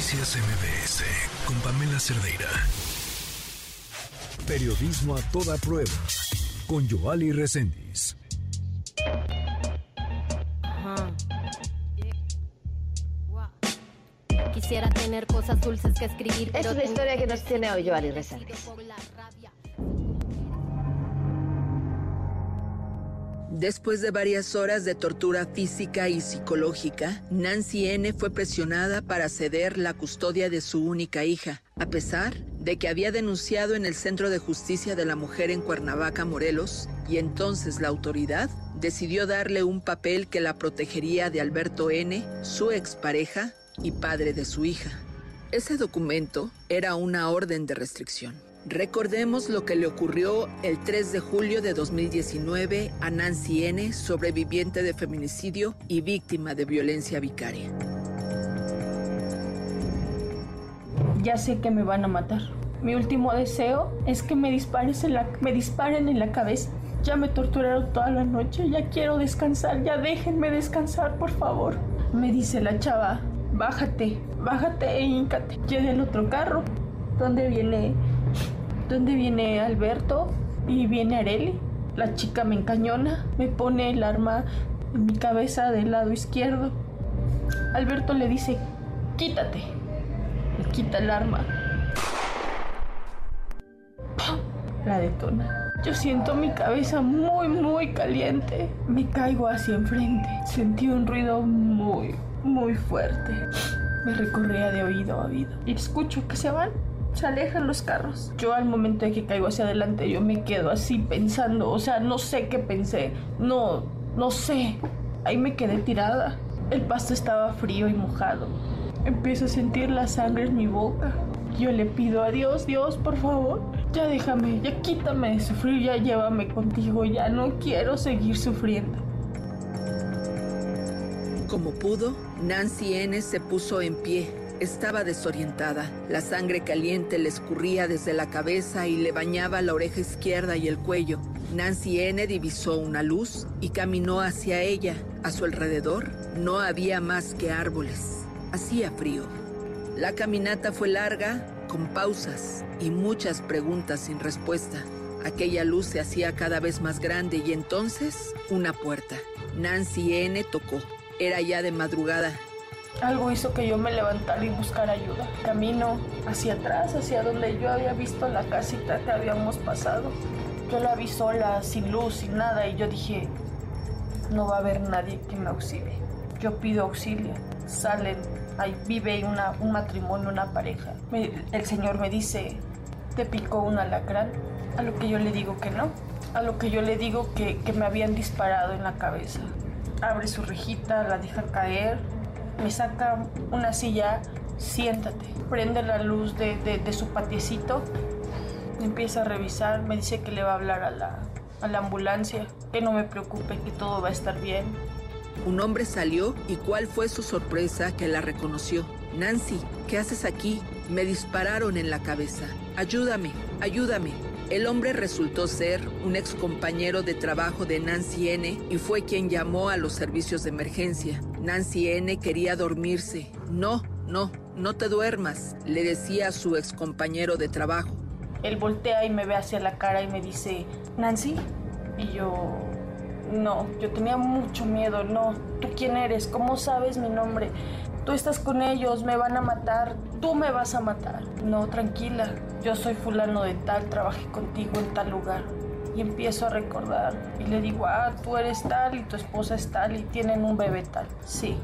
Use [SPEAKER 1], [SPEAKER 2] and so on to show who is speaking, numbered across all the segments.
[SPEAKER 1] Noticias MBS con Pamela Cerdeira. Periodismo a toda prueba con Joali Reséndiz.
[SPEAKER 2] Quisiera tener cosas dulces que escribir.
[SPEAKER 3] Es una historia que nos tiene hoy Joali Reséndiz.
[SPEAKER 4] Después de varias horas de tortura física y psicológica, Nancy N. fue presionada para ceder la custodia de su única hija, a pesar de que había denunciado en el Centro de Justicia de la Mujer en Cuernavaca, Morelos, y entonces la autoridad decidió darle un papel que la protegería de Alberto N., su expareja y padre de su hija. Ese documento era una orden de restricción. Recordemos lo que le ocurrió el 3 de julio de 2019 a Nancy N., sobreviviente de feminicidio y víctima de violencia vicaria.
[SPEAKER 5] Ya sé que me van a matar. Mi último deseo es que me, dispares en la, me disparen en la cabeza. Ya me torturaron toda la noche, ya quiero descansar, ya déjenme descansar, por favor. Me dice la chava, bájate, bájate e híncate. Llegué el otro carro, donde viene ¿Dónde viene Alberto y viene Areli? La chica me encañona, me pone el arma en mi cabeza del lado izquierdo. Alberto le dice, quítate. Me quita el arma. La detona. Yo siento mi cabeza muy, muy caliente. Me caigo hacia enfrente. Sentí un ruido muy, muy fuerte. Me recorría de oído a oído. Y escucho que se van se alejan los carros. Yo al momento de que caigo hacia adelante, yo me quedo así pensando, o sea, no sé qué pensé, no, no sé. Ahí me quedé tirada. El pasto estaba frío y mojado. Empiezo a sentir la sangre en mi boca. Yo le pido a Dios, Dios, por favor, ya déjame, ya quítame de sufrir, ya llévame contigo, ya no quiero seguir sufriendo.
[SPEAKER 4] Como pudo, Nancy N se puso en pie estaba desorientada. La sangre caliente le escurría desde la cabeza y le bañaba la oreja izquierda y el cuello. Nancy N. divisó una luz y caminó hacia ella. A su alrededor no había más que árboles. Hacía frío. La caminata fue larga, con pausas y muchas preguntas sin respuesta. Aquella luz se hacía cada vez más grande y entonces una puerta. Nancy N. tocó. Era ya de madrugada
[SPEAKER 5] algo hizo que yo me levantara y buscara ayuda. Camino hacia atrás, hacia donde yo había visto la casita que habíamos pasado. Yo la vi sola, sin luz, sin nada, y yo dije, no va a haber nadie que me auxilie. Yo pido auxilio. Salen, ahí vive una, un matrimonio, una pareja. el señor me dice, ¿te picó un alacrán? A lo que yo le digo que no. A lo que yo le digo que, que me habían disparado en la cabeza. Abre su rejita, la deja caer, me saca una silla, siéntate, prende la luz de, su patiecito, empieza a revisar, me dice que le va a hablar a la, a la ambulancia, que no me preocupe, que todo va a estar bien.
[SPEAKER 4] Un hombre salió y cuál fue su sorpresa que la reconoció. Nancy, ¿qué haces aquí? Me dispararon en la cabeza. Ayúdame, ayúdame. El hombre resultó ser un ex compañero de trabajo de Nancy N. y fue quien llamó a los servicios de emergencia. Nancy N. quería dormirse. No, no, no te duermas, le decía a su ex compañero de trabajo.
[SPEAKER 5] Él voltea y me ve hacia la cara y me dice, Nancy. Y yo, no, yo tenía mucho miedo, no. ¿Tú quién eres? ¿Cómo sabes mi nombre? Tú estás con ellos, me van a matar, tú me vas a matar. No, tranquila, yo soy fulano de tal, trabajé contigo en tal lugar. Y empiezo a recordar y le digo, ah, tú eres tal y tu esposa es tal y tienen un bebé tal. Sí.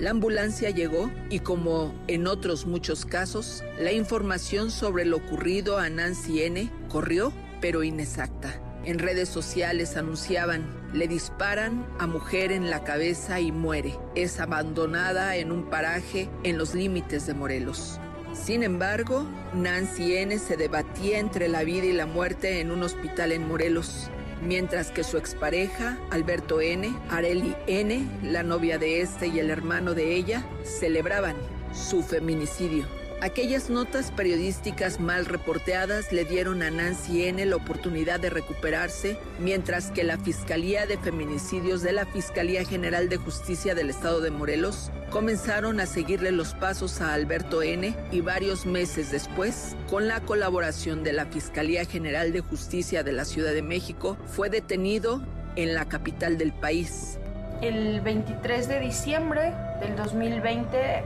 [SPEAKER 4] La ambulancia llegó y como en otros muchos casos, la información sobre lo ocurrido a Nancy N corrió, pero inexacta. En redes sociales anunciaban, le disparan a mujer en la cabeza y muere. Es abandonada en un paraje en los límites de Morelos. Sin embargo, Nancy N. se debatía entre la vida y la muerte en un hospital en Morelos, mientras que su expareja, Alberto N., Areli N., la novia de este y el hermano de ella, celebraban su feminicidio. Aquellas notas periodísticas mal reporteadas le dieron a Nancy N. la oportunidad de recuperarse, mientras que la Fiscalía de Feminicidios de la Fiscalía General de Justicia del Estado de Morelos comenzaron a seguirle los pasos a Alberto N. y varios meses después, con la colaboración de la Fiscalía General de Justicia de la Ciudad de México, fue detenido en la capital del país.
[SPEAKER 5] El 23 de diciembre del 2020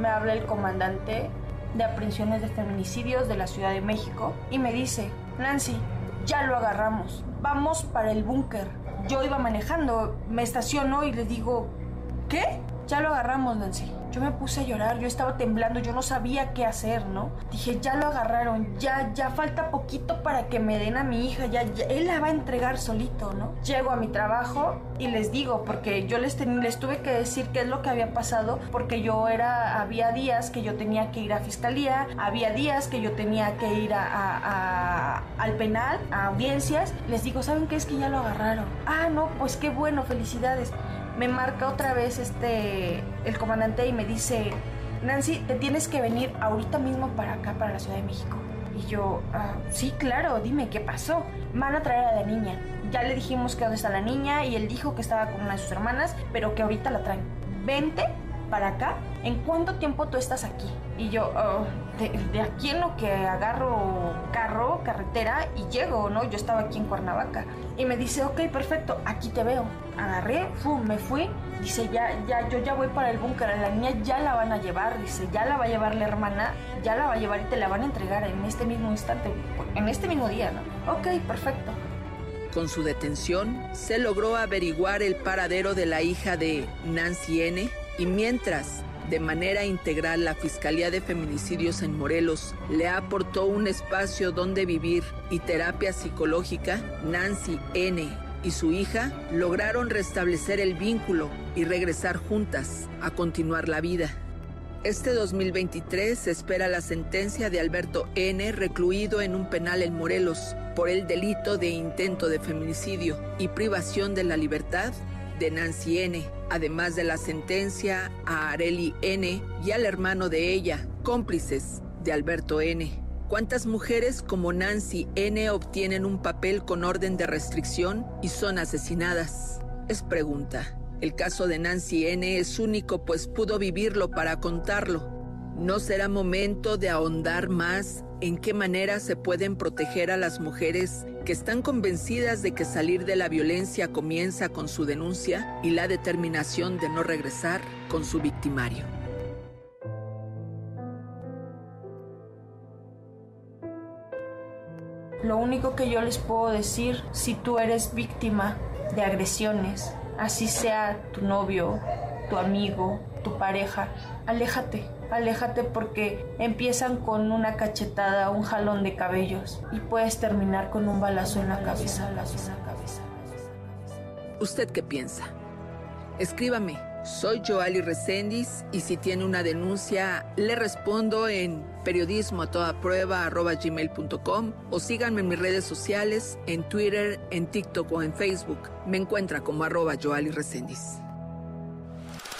[SPEAKER 5] me habla el comandante de aprehensiones de feminicidios de la Ciudad de México y me dice, Nancy, ya lo agarramos, vamos para el búnker. Yo iba manejando, me estaciono y le digo, ¿qué? Ya lo agarramos, Nancy. Yo me puse a llorar, yo estaba temblando, yo no sabía qué hacer, ¿no? Dije, ya lo agarraron, ya, ya falta poquito para que me den a mi hija, ya, él la va a entregar solito, ¿no? Llego a mi trabajo y les digo, porque yo les, les tuve que decir qué es lo que había pasado, porque yo era, había días que yo tenía que ir a fiscalía, había días que yo tenía que ir a, al penal, a audiencias. Les digo, ¿saben qué es que ya lo agarraron? Ah, no, pues qué bueno, felicidades me marca otra vez este el comandante y me dice, Nancy, te tienes que venir ahorita mismo para acá, para la Ciudad de México. Y yo, ah, sí, claro, dime qué pasó. Van a traer a la niña. Ya le dijimos que dónde está la niña y él dijo que estaba con una de sus hermanas, pero que ahorita la traen. Vente para acá. ¿En cuánto tiempo tú estás aquí? Y yo, oh, de, aquí en lo que agarro carro, carretera y llego, ¿no? Yo estaba aquí en Cuernavaca. Y me dice, ok, perfecto, aquí te veo. Agarré, me fui. Dice, ya, ya, yo ya voy para el búnker. La niña ya la van a llevar. Dice, ya la va a llevar la hermana, ya la va a llevar y te la van a entregar en este mismo instante, en este mismo día, ¿no? Ok, perfecto.
[SPEAKER 4] Con su detención, se logró averiguar el paradero de la hija de Nancy N. Y mientras de manera integral, la Fiscalía de Feminicidios en Morelos le aportó un espacio donde vivir y terapia psicológica. Nancy N. y su hija lograron restablecer el vínculo y regresar juntas a continuar la vida. Este 2023 se espera la sentencia de Alberto N., recluido en un penal en Morelos por el delito de intento de feminicidio y privación de la libertad de Nancy N., además de la sentencia a Areli N. y al hermano de ella, cómplices de Alberto N. ¿Cuántas mujeres como Nancy N. obtienen un papel con orden de restricción y son asesinadas? Es pregunta. El caso de Nancy N. es único pues pudo vivirlo para contarlo. ¿No será momento de ahondar más en qué manera se pueden proteger a las mujeres que están convencidas de que salir de la violencia comienza con su denuncia y la determinación de no regresar con su victimario.
[SPEAKER 5] Lo único que yo les puedo decir, si tú eres víctima de agresiones, así sea tu novio, tu amigo, tu pareja, aléjate aléjate porque empiezan con una cachetada, un jalón de cabellos y puedes terminar con un balazo en la cabeza.
[SPEAKER 4] ¿Usted qué piensa? Escríbame. Soy Joali Recendis y si tiene una denuncia, le respondo en periodismo a toda prueba gmail.com o síganme en mis redes sociales, en Twitter, en TikTok o en Facebook. Me encuentra como arroba Joali